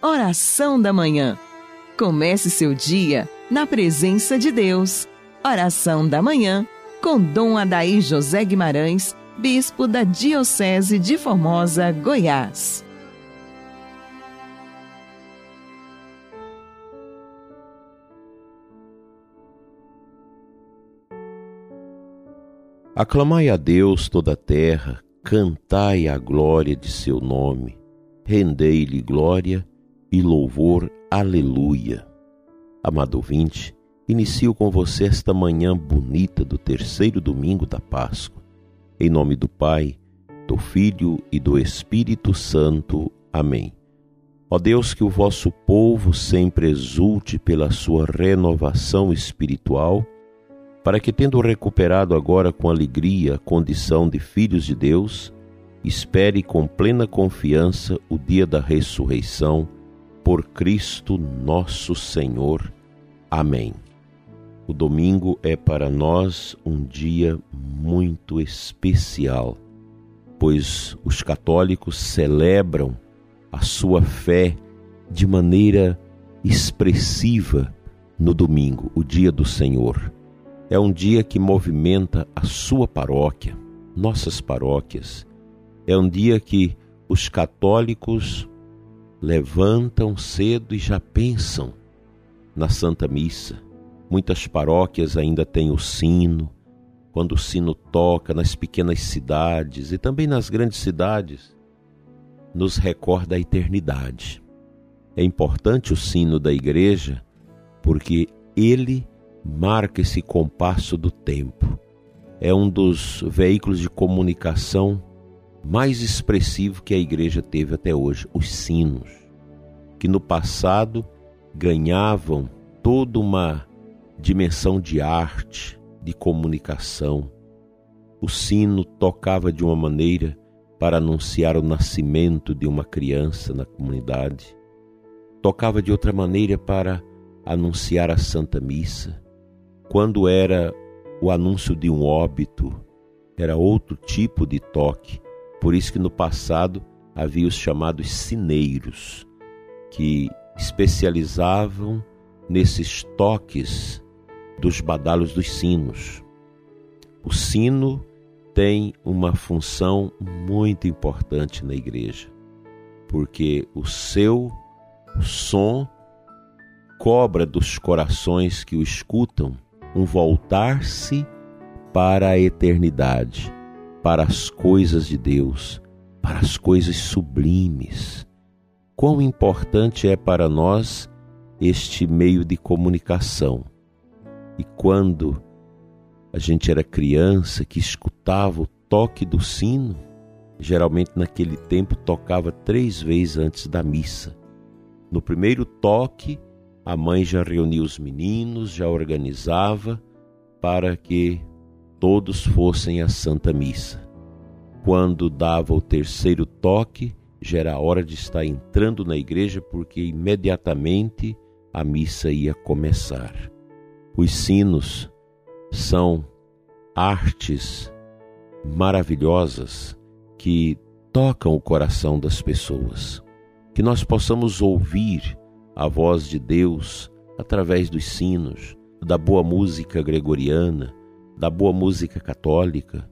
Oração da Manhã. Comece seu dia na presença de Deus. Oração da Manhã com Dom Adaí José Guimarães, Bispo da Diocese de Formosa, Goiás. Aclamai a Deus toda a terra, cantai a glória de seu nome, rendei-lhe glória e louvor, aleluia. Amado ouvinte, inicio com você esta manhã bonita do terceiro domingo da Páscoa. Em nome do Pai, do Filho e do Espírito Santo. Amém. Ó Deus, que o vosso povo sempre exulte pela sua renovação espiritual, para que, tendo recuperado agora com alegria a condição de filhos de Deus, espere com plena confiança o dia da ressurreição por Cristo nosso Senhor. Amém. O domingo é para nós um dia muito especial, pois os católicos celebram a sua fé de maneira expressiva no domingo, o dia do Senhor. É um dia que movimenta a sua paróquia, nossas paróquias. É um dia que os católicos levantam cedo e já pensam na Santa Missa. Muitas paróquias ainda têm o sino. Quando o sino toca nas pequenas cidades e também nas grandes cidades, nos recorda a eternidade. É importante o sino da igreja porque ele marca esse compasso do tempo. É um dos veículos de comunicação mais expressivo que a igreja teve até hoje, os sinos, que no passado ganhavam toda uma dimensão de arte, de comunicação. O sino tocava de uma maneira para anunciar o nascimento de uma criança na comunidade, tocava de outra maneira para anunciar a Santa Missa. Quando era o anúncio de um óbito, era outro tipo de toque por isso que no passado havia os chamados sineiros, que especializavam nesses toques dos badalos dos sinos. O sino tem uma função muito importante na igreja, porque o seu som cobra dos corações que o escutam um voltar-se para a eternidade para as coisas de Deus, para as coisas sublimes. Quão importante é para nós este meio de comunicação. E quando a gente era criança que escutava o toque do sino, geralmente naquele tempo tocava três vezes antes da missa. No primeiro toque, a mãe já reunia os meninos, já organizava para que todos fossem à Santa Missa. Quando dava o terceiro toque, já era hora de estar entrando na igreja, porque imediatamente a missa ia começar. Os sinos são artes maravilhosas que tocam o coração das pessoas. Que nós possamos ouvir a voz de Deus através dos sinos, da boa música gregoriana, da boa música católica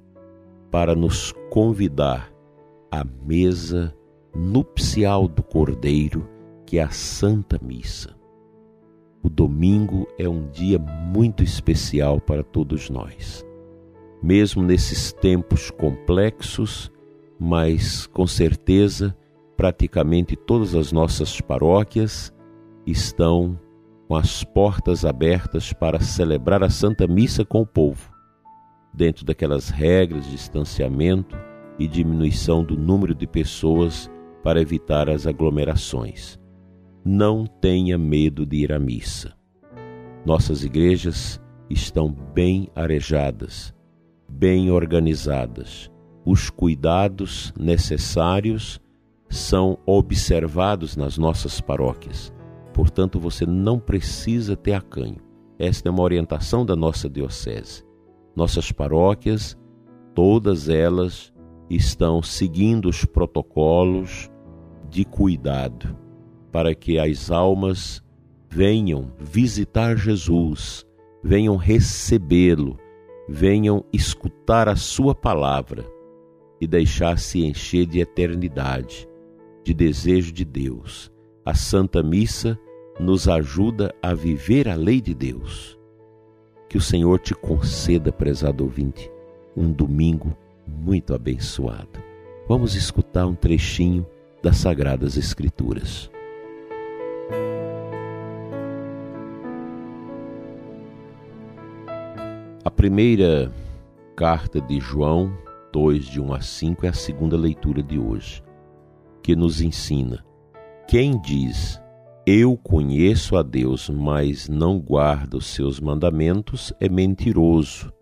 para nos convidar à mesa nupcial do Cordeiro, que é a Santa Missa. O domingo é um dia muito especial para todos nós. Mesmo nesses tempos complexos, mas com certeza praticamente todas as nossas paróquias estão com as portas abertas para celebrar a Santa Missa com o povo dentro daquelas regras de distanciamento e diminuição do número de pessoas para evitar as aglomerações. Não tenha medo de ir à missa. Nossas igrejas estão bem arejadas, bem organizadas. Os cuidados necessários são observados nas nossas paróquias. Portanto, você não precisa ter acanho. Esta é uma orientação da nossa diocese. Nossas paróquias, todas elas estão seguindo os protocolos de cuidado para que as almas venham visitar Jesus, venham recebê-lo, venham escutar a Sua palavra e deixar-se encher de eternidade, de desejo de Deus. A Santa Missa nos ajuda a viver a lei de Deus. Que o Senhor te conceda, prezado ouvinte, um domingo muito abençoado. Vamos escutar um trechinho das Sagradas Escrituras. A primeira carta de João 2, de 1 a 5, é a segunda leitura de hoje, que nos ensina: quem diz, Eu conheço a Deus, mas não guarda os seus mandamentos, é mentiroso,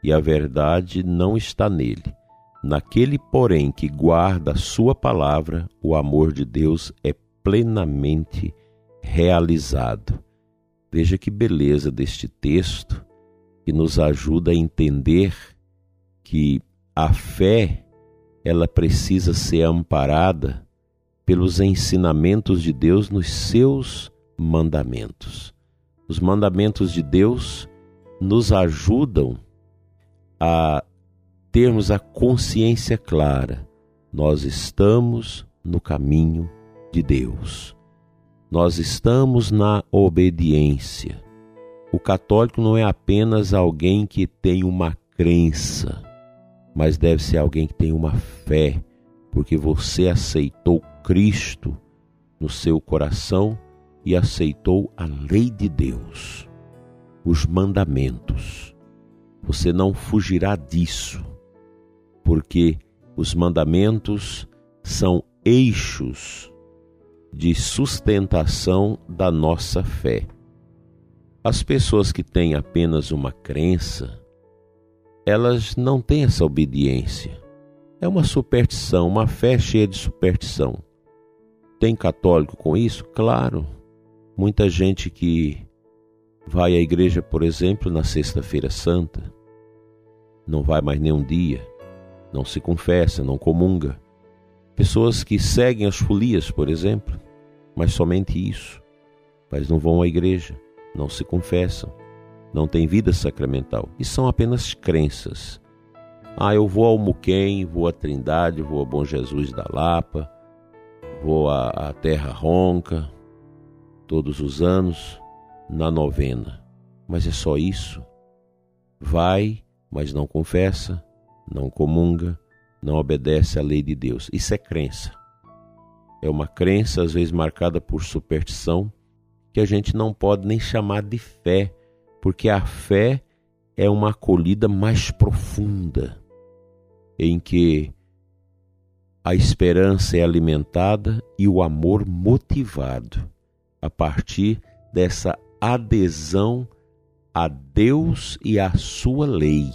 e a verdade não está nele. Naquele, porém, que guarda a sua palavra, o amor de Deus é plenamente realizado. Veja que beleza deste texto que nos ajuda a entender que a fé ela precisa ser amparada pelos ensinamentos de Deus nos seus mandamentos. Os mandamentos de Deus nos ajudam a termos a consciência clara, nós estamos no caminho de Deus. Nós estamos na obediência. O católico não é apenas alguém que tem uma crença, mas deve ser alguém que tem uma fé, porque você aceitou Cristo no seu coração e aceitou a lei de Deus, os mandamentos. Você não fugirá disso porque os mandamentos são eixos de sustentação da nossa fé. As pessoas que têm apenas uma crença, elas não têm essa obediência. É uma superstição, uma fé cheia de superstição. Tem católico com isso? Claro. Muita gente que vai à igreja, por exemplo, na Sexta-feira Santa, não vai mais nenhum dia, não se confessa, não comunga. Pessoas que seguem as folias, por exemplo, mas somente isso. Mas não vão à igreja, não se confessam, não têm vida sacramental. E são apenas crenças. Ah, eu vou ao Muquem, vou à Trindade, vou ao Bom Jesus da Lapa, vou à, Terra Ronca, todos os anos, na novena. Mas é só isso? Vai, mas não confessa, não comunga, não obedece à lei de Deus. Isso é crença. É uma crença, às vezes marcada por superstição, que a gente não pode nem chamar de fé, porque a fé é uma acolhida mais profunda, em que a esperança é alimentada e o amor motivado a partir dessa adesão a Deus e à sua lei.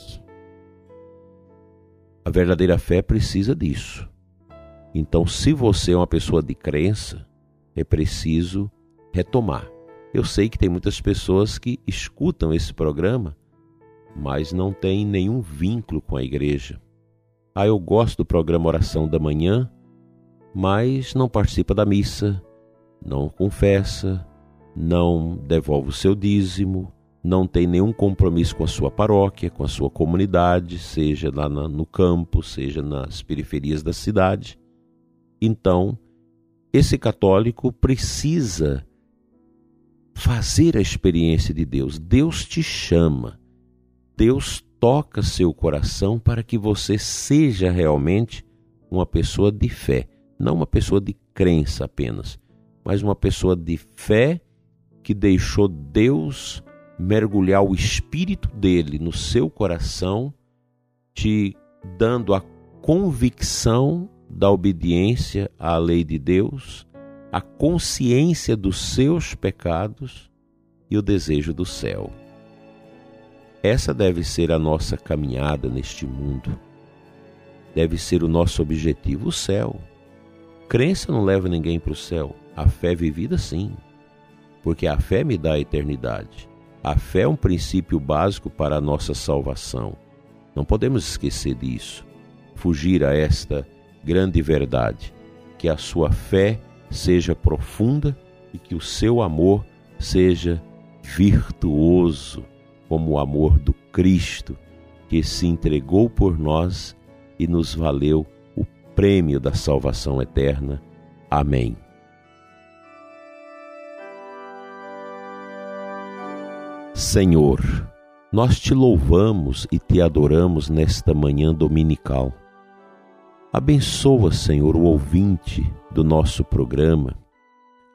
A verdadeira fé precisa disso. Então, se você é uma pessoa de crença, é preciso retomar. Eu sei que tem muitas pessoas que escutam esse programa, mas não têm nenhum vínculo com a igreja. Ah, eu gosto do programa Oração da Manhã, mas não participa da missa, não confessa, não devolve o seu dízimo, não tem nenhum compromisso com a sua paróquia, com a sua comunidade, seja lá no campo, seja nas periferias da cidade. Então, esse católico precisa fazer a experiência de Deus. Deus te chama, Deus toca seu coração para que você seja realmente uma pessoa de fé, não uma pessoa de crença apenas, mas uma pessoa de fé que deixou Deus mergulhar o espírito dele no seu coração, te dando a convicção da obediência à lei de Deus, a consciência dos seus pecados e o desejo do céu. Essa deve ser a nossa caminhada neste mundo. Deve ser o nosso objetivo, o céu. Crença não leva ninguém para o céu. A fé vivida, sim. Porque a fé me dá a eternidade. A fé é um princípio básico para a nossa salvação. Não podemos esquecer disso. Fugir a esta grande verdade, que a sua fé seja profunda e que o seu amor seja virtuoso, como o amor do Cristo, que se entregou por nós e nos valeu o prêmio da salvação eterna. Amém. Senhor, nós te louvamos e te adoramos nesta manhã dominical. Abençoa, Senhor, o ouvinte do nosso programa.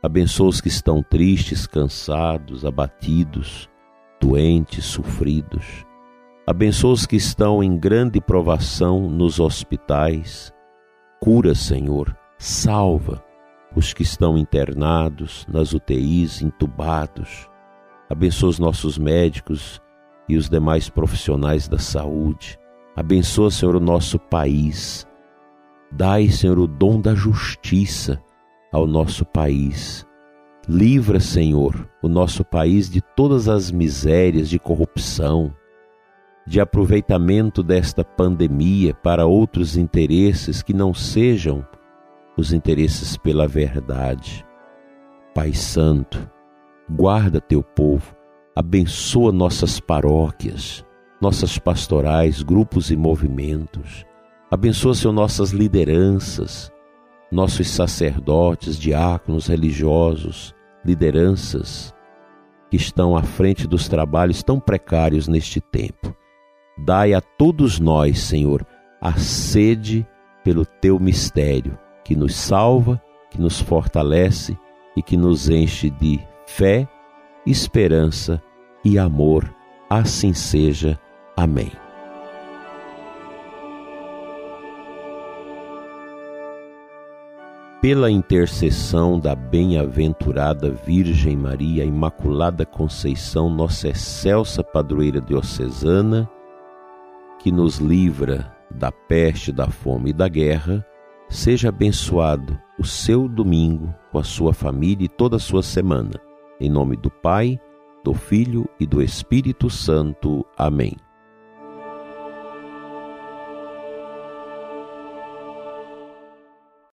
Abençoa os que estão tristes, cansados, abatidos, doentes, sofridos. Abençoa os que estão em grande provação nos hospitais. Cura, Senhor, salva os que estão internados nas UTIs, entubados. Abençoa os nossos médicos e os demais profissionais da saúde. Abençoa, Senhor, o nosso país. Dai, Senhor, o dom da justiça ao nosso país. Livra, Senhor, o nosso país de todas as misérias de corrupção, de aproveitamento desta pandemia para outros interesses que não sejam os interesses pela verdade. Pai Santo, guarda teu povo, abençoa nossas paróquias, nossas pastorais, grupos e movimentos. Abençoa, Senhor, nossas lideranças, nossos sacerdotes, diáconos, religiosos, lideranças que estão à frente dos trabalhos tão precários neste tempo. Dai a todos nós, Senhor, a sede pelo teu mistério, que nos salva, que nos fortalece e que nos enche de fé, esperança e amor. Assim seja. Amém. Pela intercessão da bem-aventurada Virgem Maria Imaculada Conceição, nossa excelsa padroeira diocesana, que nos livra da peste, da fome e da guerra, seja abençoado o seu domingo com a sua família e toda a sua semana. Em nome do Pai, do Filho e do Espírito Santo. Amém.